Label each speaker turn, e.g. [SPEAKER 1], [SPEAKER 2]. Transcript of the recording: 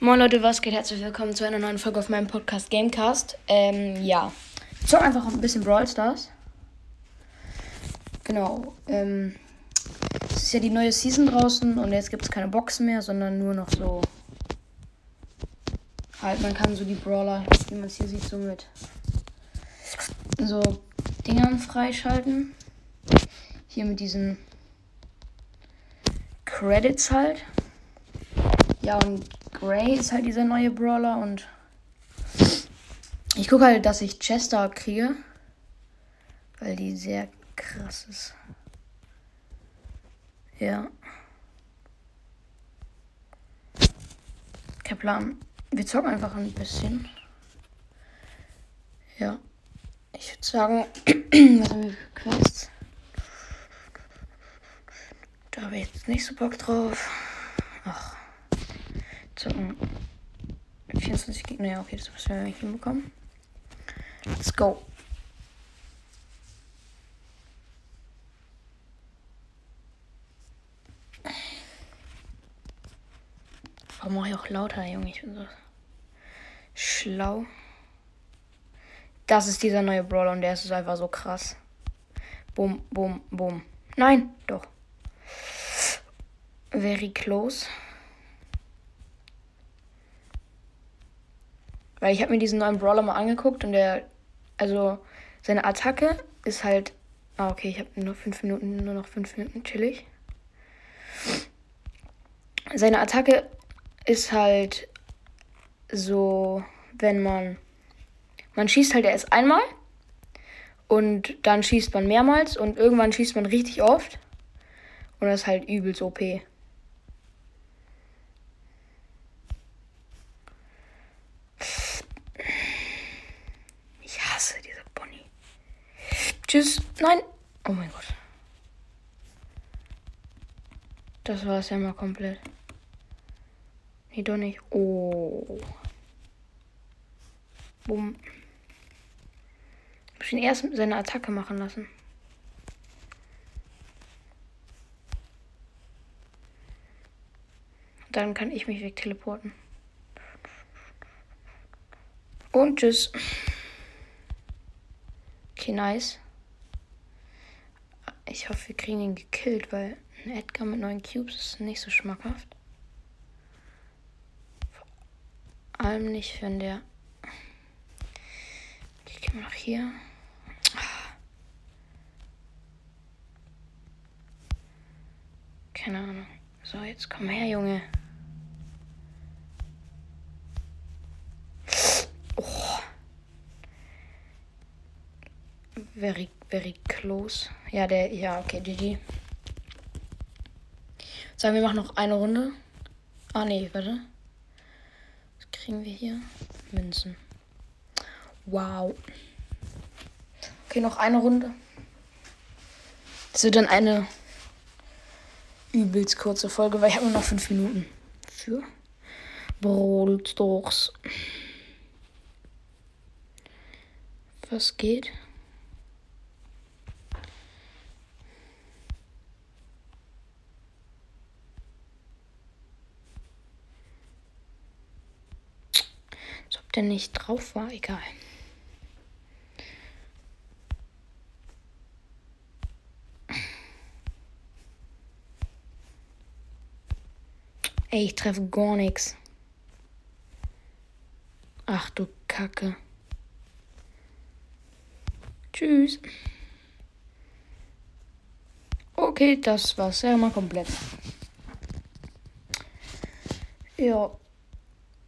[SPEAKER 1] Moin Leute, was geht? Herzlich willkommen zu einer neuen Folge auf meinem Podcast Gamecast. Ähm, ja. Ich zock einfach ein bisschen Brawl Stars. Genau. Ähm, es ist ja die neue Season draußen und jetzt gibt es keine Boxen mehr, sondern nur noch so. Halt, man kann so die Brawler, wie man es hier sieht, so mit so Dingern freischalten. Hier mit diesen Credits halt. Ja, und Gray ist halt dieser neue Brawler und ich gucke halt, dass ich Chester kriege, weil die sehr krass ist. Ja. Kein Plan. Wir zocken einfach ein bisschen. Ja. Ich würde sagen, was haben wir für Quests? Da habe ich jetzt nicht so Bock drauf. Ach. Zocken. 24 Gegner, ja, okay, das müssen wir nicht hinbekommen. Let's go. Warum mache ich auch lauter, Junge? Ich bin so schlau. Das ist dieser neue Brawler und der ist einfach so krass. Bum, bum, bum. Nein, doch. Very close. Weil ich habe mir diesen neuen Brawler mal angeguckt und der, also seine Attacke ist halt, ah okay, ich habe nur fünf Minuten, nur noch fünf Minuten chillig. Seine Attacke ist halt so, wenn man, man schießt halt erst einmal und dann schießt man mehrmals und irgendwann schießt man richtig oft und das ist halt übelst OP. Tschüss. Nein. Oh mein Gott. Das war es ja mal komplett. Nee, doch nicht. Oh. Bumm. Ich muss ihn erst seine Attacke machen lassen. Dann kann ich mich wegteleporten. Und tschüss. Okay, nice. Ich hoffe, wir kriegen ihn gekillt, weil ein Edgar mit neun Cubes ist nicht so schmackhaft. Vor allem nicht, wenn der. Okay, gehen wir noch hier. Keine Ahnung. So, jetzt komm her, Junge. Oh. Very very close. Ja, der, ja, okay, GG. Sagen wir machen noch eine Runde. Ah, nee, warte. Was kriegen wir hier? Münzen. Wow. Okay, noch eine Runde. Das wird dann eine übelst kurze Folge, weil ich habe nur noch fünf Minuten für Brawl. Was geht? Der nicht drauf war, egal. Ey, ich treffe gar nichts. Ach du Kacke. Tschüss. Okay, das war's ja mal komplett. Ja.